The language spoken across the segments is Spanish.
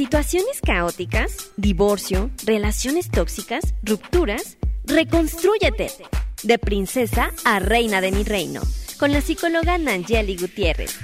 situaciones caóticas, divorcio, relaciones tóxicas, rupturas, reconstrúyete. De princesa a reina de mi reino, con la psicóloga Nangeli Gutiérrez.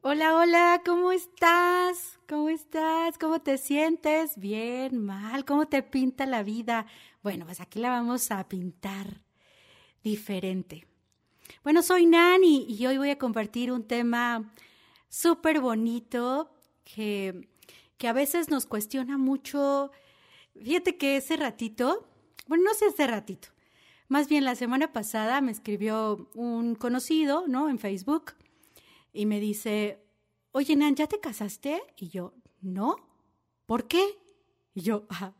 Hola, hola, ¿cómo estás? ¿Cómo estás? ¿Cómo te sientes? Bien, mal, ¿cómo te pinta la vida? Bueno, pues aquí la vamos a pintar diferente. Bueno, soy Nani y hoy voy a compartir un tema súper bonito que, que a veces nos cuestiona mucho. Fíjate que ese ratito, bueno, no sé ese ratito, más bien la semana pasada me escribió un conocido, ¿no? En Facebook y me dice, oye, Nan, ¿ya te casaste? Y yo, no, ¿por qué? Y yo, ah,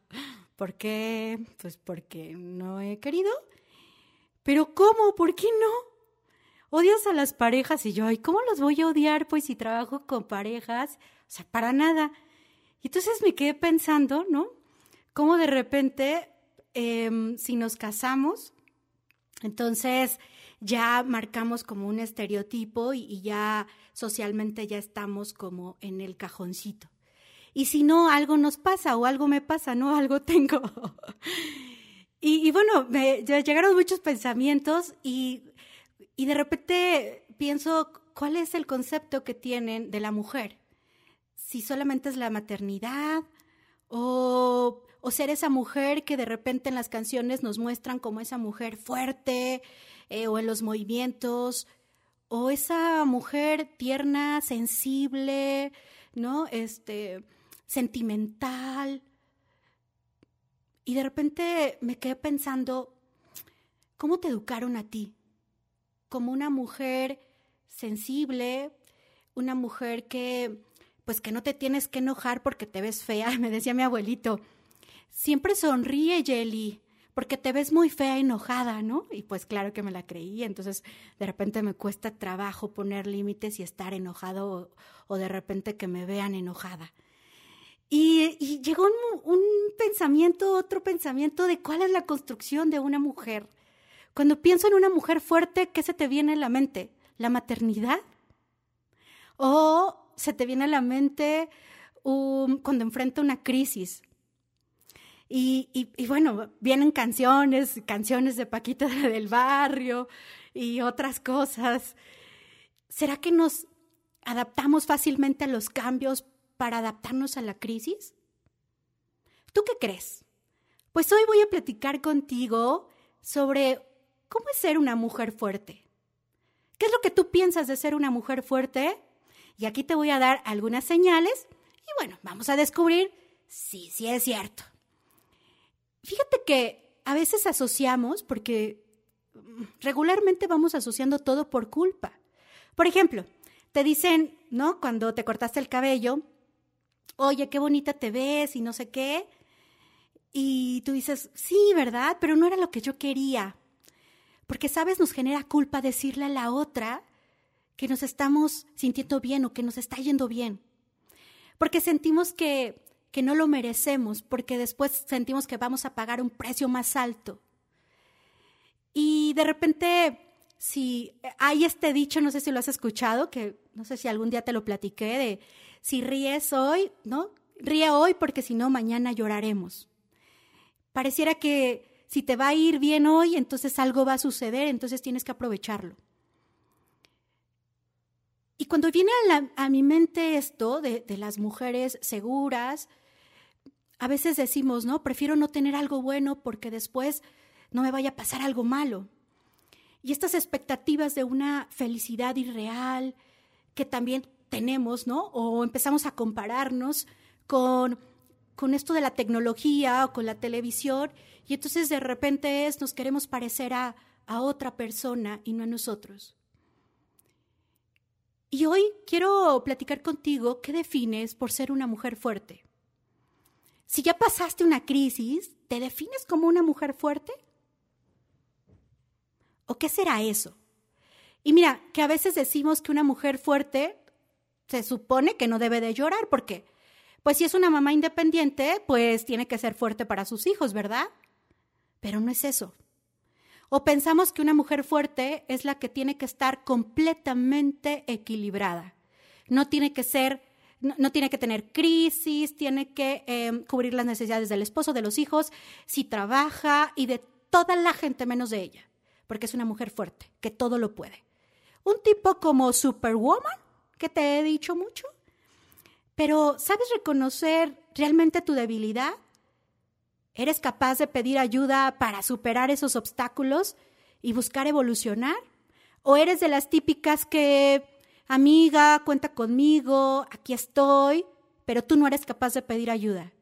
¿por qué? Pues porque no he querido. Pero ¿cómo? ¿Por qué no? odias a las parejas y yo, ay, ¿cómo los voy a odiar? Pues si trabajo con parejas, o sea, para nada. Y entonces me quedé pensando, ¿no? Cómo de repente, em, si nos casamos, entonces ya marcamos como un estereotipo y, ya socialmente ya estamos como en el cajoncito. Y si no, algo nos pasa o algo me pasa, ¿no? Algo tengo. y, y, bueno, me llegaron muchos pensamientos y y de repente pienso, ¿cuál es el concepto que tienen de la mujer? Si solamente es la maternidad o, ser esa mujer que de repente en las canciones nos muestran como esa mujer fuerte eh, o en los movimientos o esa mujer tierna, sensible, ¿no? Este, sentimental. Y de repente me quedé pensando, ¿cómo te educaron a ti? como una mujer sensible, una mujer que pues que no te tienes que enojar porque te ves fea, me decía mi abuelito. Siempre sonríe, Jelly, porque te ves muy fea enojada, ¿no? Y pues claro que me la creí, entonces de repente me cuesta trabajo poner límites y estar enojado o, de repente que me vean enojada. Y, llegó un, un, pensamiento, otro pensamiento de cuál es la construcción de una mujer. Cuando pienso en una mujer fuerte, ¿qué se te viene a la mente? ¿La maternidad? ¿O se te viene a la mente cuando enfrenta una crisis? Y, y, bueno, vienen canciones, canciones de Paquita del Barrio y otras cosas. ¿Será que nos adaptamos fácilmente a los cambios para adaptarnos a la crisis? ¿Tú qué crees? Pues hoy voy a platicar contigo sobre ¿Cómo es ser una mujer fuerte? ¿Qué es lo que tú piensas de ser una mujer fuerte? Y aquí te voy a dar algunas señales y bueno, vamos a descubrir si sí es cierto. Fíjate que a veces asociamos, porque mm, regularmente vamos asociando todo por culpa. Por ejemplo, te dicen, ¿no? Cuando te cortaste el cabello, oye, qué bonita te ves y no sé qué. Y tú dices, sí, ¿verdad? Pero no era lo que yo quería. Porque, ¿sabes? Nos genera culpa decirle a la otra que nos estamos sintiendo bien o que nos está yendo bien. Porque sentimos que, que no lo merecemos, porque después sentimos que vamos a pagar un precio más alto. Y de repente, si hay este dicho, no sé si lo has escuchado, que no sé si algún día te lo platiqué, de si ríes hoy, ¿no? Ríe hoy porque si no, mañana lloraremos. Pareciera que si te va a ir bien hoy, entonces algo va a suceder, entonces tienes que aprovecharlo. Y cuando viene a, mi mente esto de, de las mujeres seguras, a veces decimos, ¿no? Prefiero no tener algo bueno porque después no me vaya a pasar algo malo. Y estas expectativas de una felicidad irreal que también tenemos, ¿no? O empezamos a compararnos con con esto de la tecnología o con la televisión y entonces de repente es, nos queremos parecer a, a otra persona y no a nosotros. Y hoy quiero platicar contigo qué defines por ser una mujer fuerte. Si ya pasaste una crisis, ¿te defines como una mujer fuerte? ¿O qué será eso? Y mira, que a veces decimos que una mujer fuerte se supone que no debe de llorar porque pues si es una mamá independiente, pues tiene que ser fuerte para sus hijos, ¿verdad? Pero no es eso. O pensamos que una mujer fuerte es la que tiene que estar completamente equilibrada. No tiene que ser no, tiene que tener crisis, tiene que em, cubrir las necesidades del esposo, de los hijos, si trabaja y de toda la gente menos de ella, porque es una mujer fuerte, que todo lo puede. Un tipo como Superwoman, que te he dicho mucho, pero ¿sabes reconocer realmente tu debilidad? ¿Eres capaz de pedir ayuda para superar esos obstáculos y buscar evolucionar? ¿O eres de las típicas que, amiga, cuenta conmigo, aquí estoy, pero tú no eres capaz de pedir ayuda?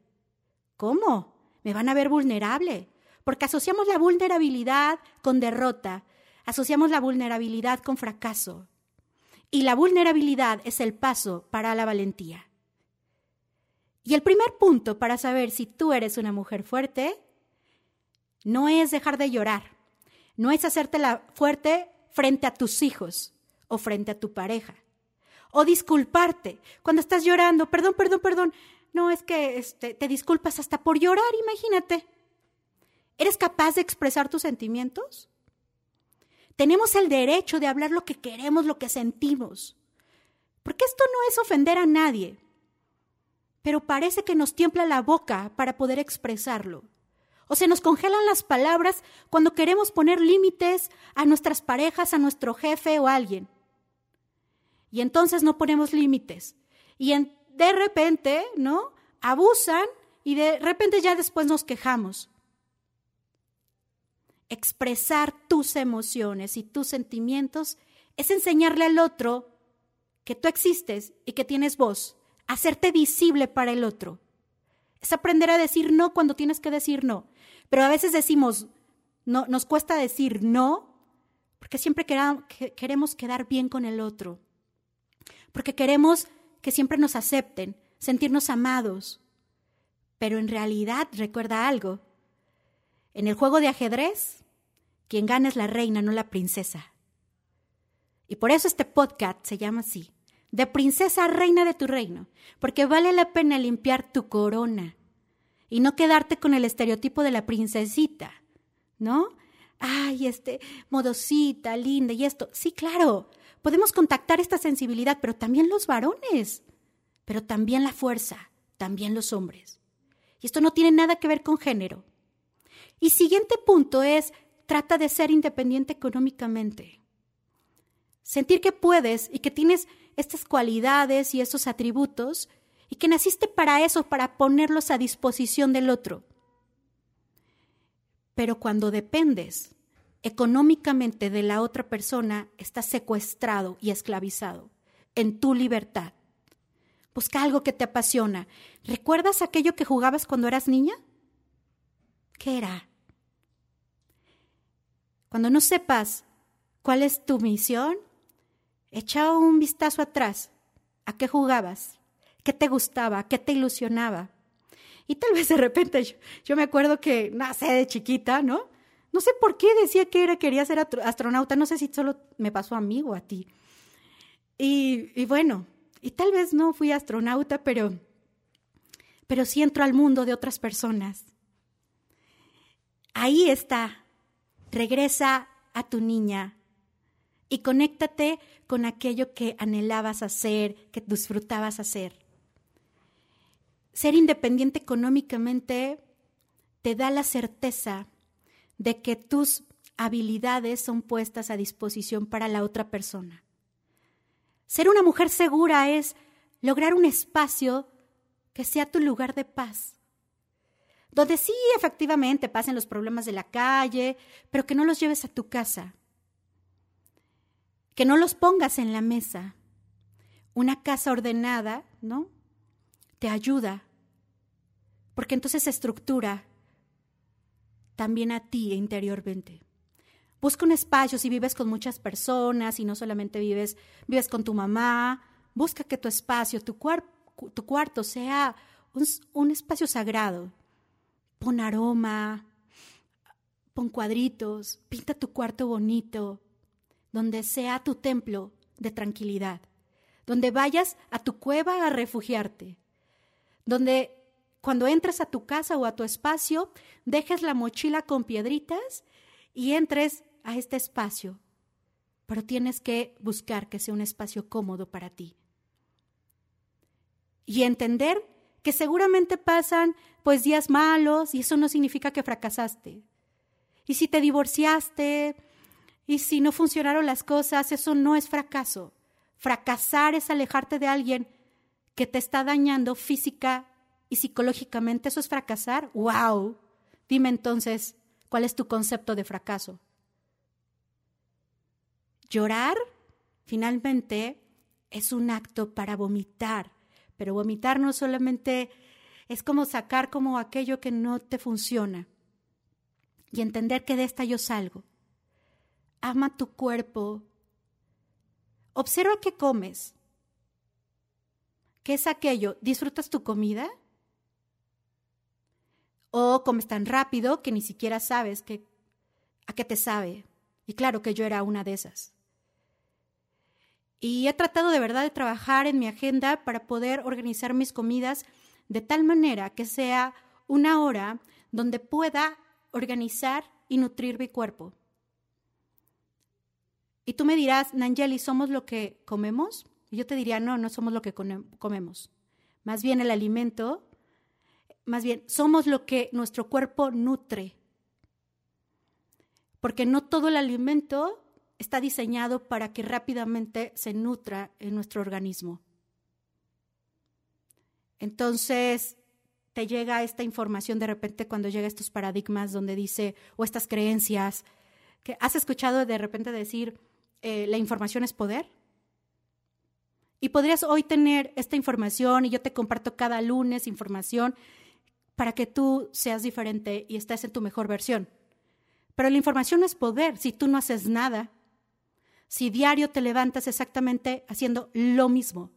¿Cómo? Me van a ver vulnerable, porque asociamos la vulnerabilidad con derrota, asociamos la vulnerabilidad con fracaso. Y la vulnerabilidad es el paso para la valentía. Y el primer punto para saber si tú eres una mujer fuerte no es dejar de llorar, no es hacerte la fuerte frente a tus hijos o frente a tu pareja, o disculparte cuando estás llorando, perdón, perdón, perdón, no es que este, te disculpas hasta por llorar, imagínate. ¿Eres capaz de expresar tus sentimientos? Tenemos el derecho de hablar lo que queremos, lo que sentimos. Porque esto no es ofender a nadie, pero parece que nos tiembla la boca para poder expresarlo. O se nos congelan las palabras cuando queremos poner límites a nuestras parejas, a nuestro jefe o a alguien. Y entonces no ponemos límites. Y de repente, ¿no? Abusan y de repente ya después nos quejamos expresar tus emociones y tus sentimientos es enseñarle al otro que tú existes y que tienes voz, hacerte visible para el otro. Es aprender a decir no cuando tienes que decir no. Pero a veces decimos, no, nos cuesta decir no porque siempre queremos quedar bien con el otro. Porque queremos que siempre nos acepten, sentirnos amados. Pero en realidad recuerda algo, en el juego de ajedrez, quien gana es la reina, no la princesa. Y por eso este podcast se llama así, de princesa a reina de tu reino, porque vale la pena limpiar tu corona y no quedarte con el estereotipo de la princesita, ¿no? Ay, este, modosita, linda y esto. Sí, claro, podemos contactar esta sensibilidad, pero también los varones, pero también la fuerza, también los hombres. Y esto no tiene nada que ver con género. Y siguiente punto es, trata de ser independiente económicamente. Sentir que puedes y que tienes estas cualidades y estos atributos y que naciste para eso, para ponerlos a disposición del otro. Pero cuando dependes económicamente de la otra persona, estás secuestrado y esclavizado en tu libertad. Busca algo que te apasiona. ¿Recuerdas aquello que jugabas cuando eras niña? ¿Qué era? Cuando no sepas cuál es tu misión, echa un vistazo atrás. ¿A qué jugabas? ¿Qué te gustaba? ¿Qué te ilusionaba? Y tal vez de repente yo, me acuerdo que, no de chiquita, ¿no? No sé por qué decía que era, quería ser astronauta, no sé si solo me pasó a mí o a ti. Y, y bueno, y tal vez no fui astronauta, pero, pero sí entro al mundo de otras personas. Ahí está Regresa a tu niña y conéctate con aquello que anhelabas hacer, que disfrutabas hacer. Ser independiente económicamente te da la certeza de que tus habilidades son puestas a disposición para la otra persona. Ser una mujer segura es lograr un espacio que sea tu lugar de paz, donde sí efectivamente pasen los problemas de la calle, pero que no los lleves a tu casa, que no los pongas en la mesa. Una casa ordenada, ¿no? Te ayuda, porque entonces se estructura también a ti interiormente. Busca un espacio si vives con muchas personas y no solamente vives, vives con tu mamá, busca que tu espacio, tu, tu cuarto sea un espacio sagrado, pon aroma, pon cuadritos, pinta tu cuarto bonito, donde sea tu templo de tranquilidad, donde vayas a tu cueva a refugiarte, donde cuando entres a tu casa o a tu espacio, dejes la mochila con piedritas y entres a este espacio. Pero tienes que buscar que sea un espacio cómodo para ti. y entender que seguramente pasan pues días malos y eso no significa que fracasaste. Y si te divorciaste y si no funcionaron las cosas, eso no es fracaso. Fracasar es alejarte de alguien que te está dañando física y psicológicamente. ¿Eso es fracasar? ¡Wow! Dime entonces, ¿cuál es tu concepto de fracaso? Llorar, finalmente, es un acto para vomitar, pero vomitar no solamente es como sacar como aquello que no te funciona y entender que de esta yo salgo. Ama tu cuerpo. Observa qué comes. ¿Qué es aquello? ¿Disfrutas tu comida? ¿O comes tan rápido que ni siquiera sabes que, a qué te sabe? Y claro que yo era una de esas. Y he tratado de verdad de trabajar en mi agenda para poder organizar mis comidas de tal manera que sea una hora donde pueda organizar y nutrir mi cuerpo. Y tú me dirás, Nangeli, ¿somos lo que comemos? Y yo te diría, no, no somos lo que comemos. Más bien el alimento, más bien somos lo que nuestro cuerpo nutre. Porque no todo el alimento está diseñado para que rápidamente se nutra en nuestro organismo. Entonces, te llega esta información de repente cuando llega estos paradigmas donde dice, o estas creencias, que has escuchado de repente decir, eh, la información es poder. Y podrías hoy tener esta información y yo te comparto cada lunes información para que tú seas diferente y estés en tu mejor versión. Pero la información es poder si tú no haces nada si diario te levantas exactamente haciendo lo mismo,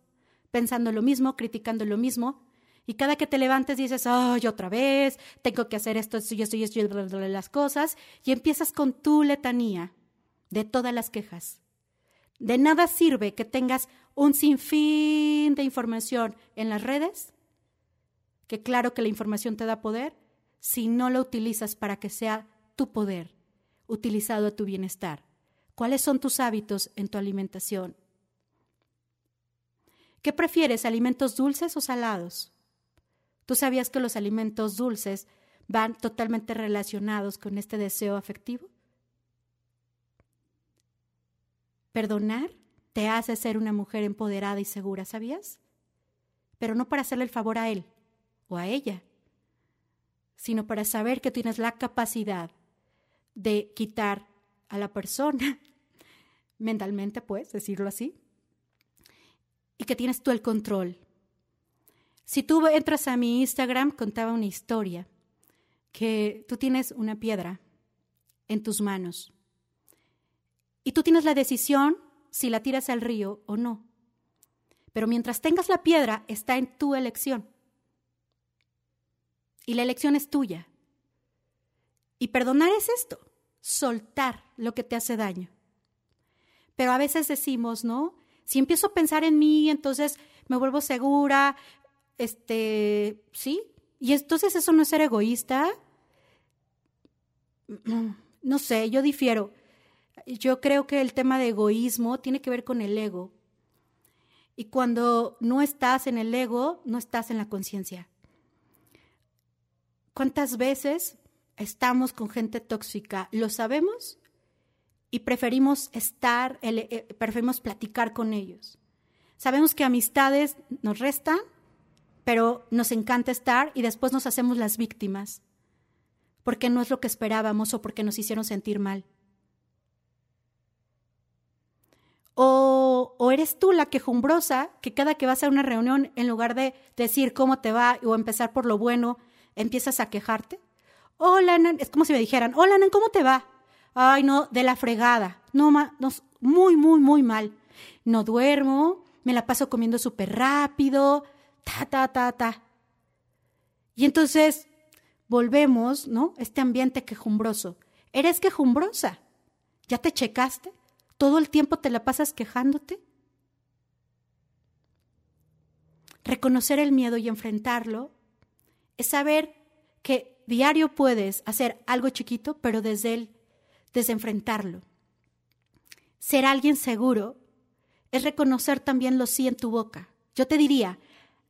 pensando lo mismo, criticando lo mismo, y cada que te levantes dices, ay, otra vez, tengo que hacer esto, esto y esto y esto y las cosas, y empiezas con tu letanía de todas las quejas. De nada sirve que tengas un sinfín de información en las redes, que claro que la información te da poder, si no lo utilizas para que sea tu poder, utilizado a tu bienestar. ¿Cuáles son tus hábitos en tu alimentación? ¿Qué prefieres, alimentos dulces o salados? ¿Tú sabías que los alimentos dulces van totalmente relacionados con este deseo afectivo? Perdonar te hace ser una mujer empoderada y segura, ¿sabías? Pero no para hacerle el favor a él o a ella, sino para saber que tienes la capacidad de quitar a la persona mentalmente, pues, decirlo así, y que tienes tú el control. Si tú entras a mi Instagram, contaba una historia, que tú tienes una piedra en tus manos y tú tienes la decisión si la tiras al río o no. Pero mientras tengas la piedra, está en tu elección. Y la elección es tuya. Y perdonar es esto, soltar lo que te hace daño. Pero a veces decimos, ¿no? Si empiezo a pensar en mí, entonces me vuelvo segura, este, ¿sí? Y entonces eso no es ser egoísta. No sé, yo difiero. Yo creo que el tema de egoísmo tiene que ver con el ego. Y cuando no estás en el ego, no estás en la conciencia. ¿Cuántas veces estamos con gente tóxica? ¿Lo sabemos? y preferimos estar, eh, preferimos platicar con ellos. Sabemos que amistades nos restan, pero nos encanta estar y después nos hacemos las víctimas, porque no es lo que esperábamos o porque nos hicieron sentir mal. O, eres tú la quejumbrosa que cada que vas a una reunión, en lugar de decir cómo te va o empezar por lo bueno, empiezas a quejarte. Hola, Nan, es como si me dijeran, hola, Nan, ¿cómo te va? Ay, no, de la fregada. No, no muy, muy, muy mal. No duermo, me la paso comiendo súper rápido, ta, ta, ta, ta. Y entonces volvemos, ¿no? Este ambiente quejumbroso. Eres quejumbrosa. ¿Ya te checaste? ¿Todo el tiempo te la pasas quejándote? Reconocer el miedo y enfrentarlo es saber que diario puedes hacer algo chiquito, pero desde el desenfrentarlo. Ser alguien seguro es reconocer también lo sí en tu boca. Yo te diría,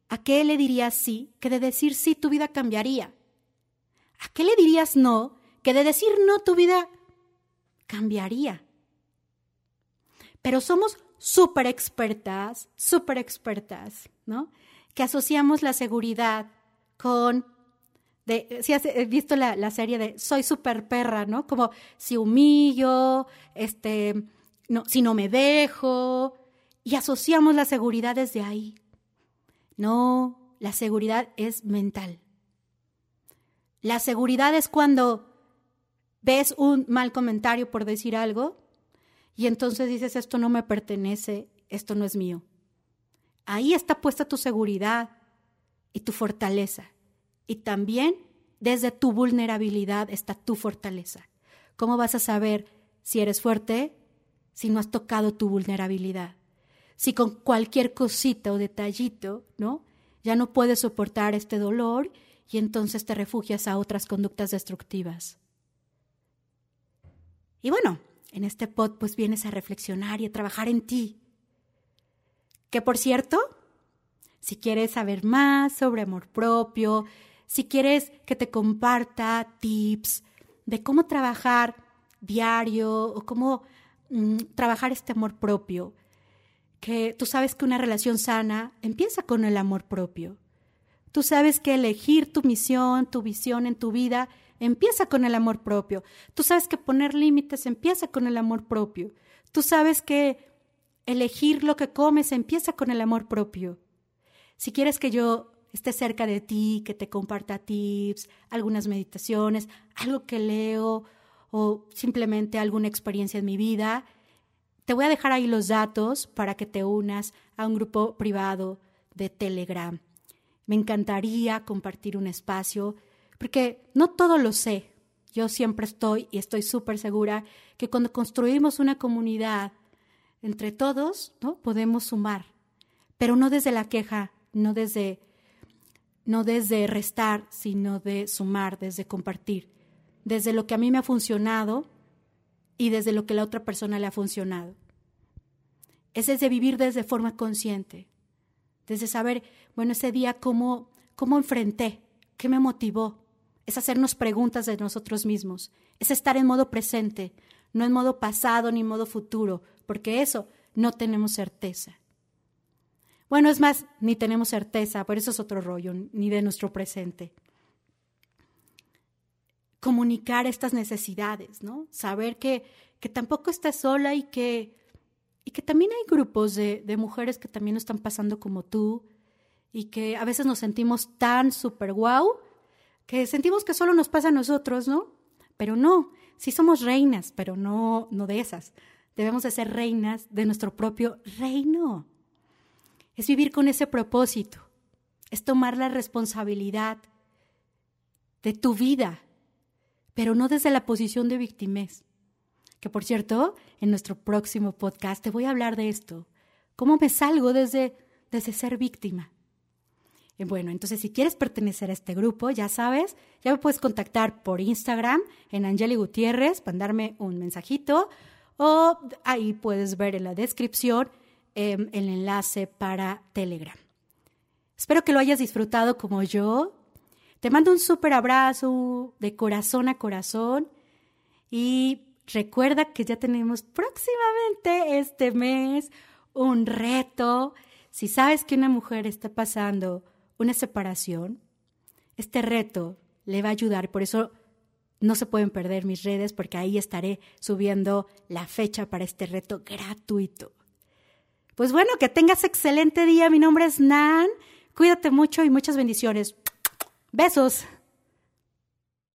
¿A qué le dirías sí que de decir sí tu vida cambiaría? ¿A qué le dirías no que de decir no tu vida cambiaría? Pero somos súper expertas, súper expertas, ¿no? Que asociamos la seguridad con si has visto la, la, serie de Soy super perra, ¿no? Como si humillo, este, no, si no me dejo, y asociamos la seguridad desde ahí. No, la seguridad es mental. La seguridad es cuando ves un mal comentario por decir algo y entonces dices, esto no me pertenece, esto no es mío. Ahí está puesta tu seguridad y tu fortaleza. Y también desde tu vulnerabilidad está tu fortaleza. ¿Cómo vas a saber si eres fuerte si no has tocado tu vulnerabilidad? Si con cualquier cosita o detallito, ¿no? Ya no puedes soportar este dolor y entonces te refugias a otras conductas destructivas. Y bueno, en este pod pues vienes a reflexionar y a trabajar en ti. Que por cierto, si quieres saber más sobre amor propio, si quieres que te comparta tips de cómo trabajar diario o cómo mm, trabajar este amor propio, que tú sabes que una relación sana empieza con el amor propio. Tú sabes que elegir tu misión, tu visión en tu vida empieza con el amor propio. Tú sabes que poner límites empieza con el amor propio. Tú sabes que elegir lo que comes empieza con el amor propio. Si quieres que yo esté cerca de ti, que te comparta tips, algunas meditaciones, algo que leo o simplemente alguna experiencia en mi vida, te voy a dejar ahí los datos para que te unas a un grupo privado de Telegram. Me encantaría compartir un espacio porque no todo lo sé. Yo siempre estoy y estoy súper segura que cuando construimos una comunidad entre todos, ¿no? Podemos sumar, pero no desde la queja, no desde no desde restar, sino de sumar, desde compartir, desde lo que a mí me ha funcionado y desde lo que la otra persona le ha funcionado. Es desde vivir desde forma consciente, desde saber, bueno, ese día cómo, cómo enfrenté, qué me motivó, es hacernos preguntas de nosotros mismos, es estar en modo presente, no en modo pasado ni modo futuro, porque eso no tenemos certeza. Bueno, es más, ni tenemos certeza, por eso es otro rollo, ni de nuestro presente. Comunicar estas necesidades, ¿no? Saber que, que tampoco estás sola y que, y que también hay grupos de, de mujeres que también lo están pasando como tú y que a veces nos sentimos tan super guau que sentimos que solo nos pasa a nosotros, ¿no? Pero no, sí somos reinas, pero no, no de esas. Debemos de ser reinas de nuestro propio reino. Es vivir con ese propósito, es tomar la responsabilidad de tu vida, pero no desde la posición de victimez. Que por cierto, en nuestro próximo podcast te voy a hablar de esto, cómo me salgo desde, desde ser víctima. Bueno, entonces si quieres pertenecer a este grupo, ya sabes, ya me puedes contactar por Instagram en Angeli Gutiérrez, mandarme un mensajito o ahí puedes ver en la descripción em, el enlace para Telegram. Espero que lo hayas disfrutado como yo. Te mando un súper abrazo de corazón a corazón y recuerda que ya tenemos próximamente este mes un reto. Si sabes que una mujer está pasando una separación, este reto le va a ayudar. Por eso no se pueden perder mis redes porque ahí estaré subiendo la fecha para este reto gratuito. Pues bueno, que tengas excelente día. Mi nombre es Nan. Cuídate mucho y muchas bendiciones. Besos.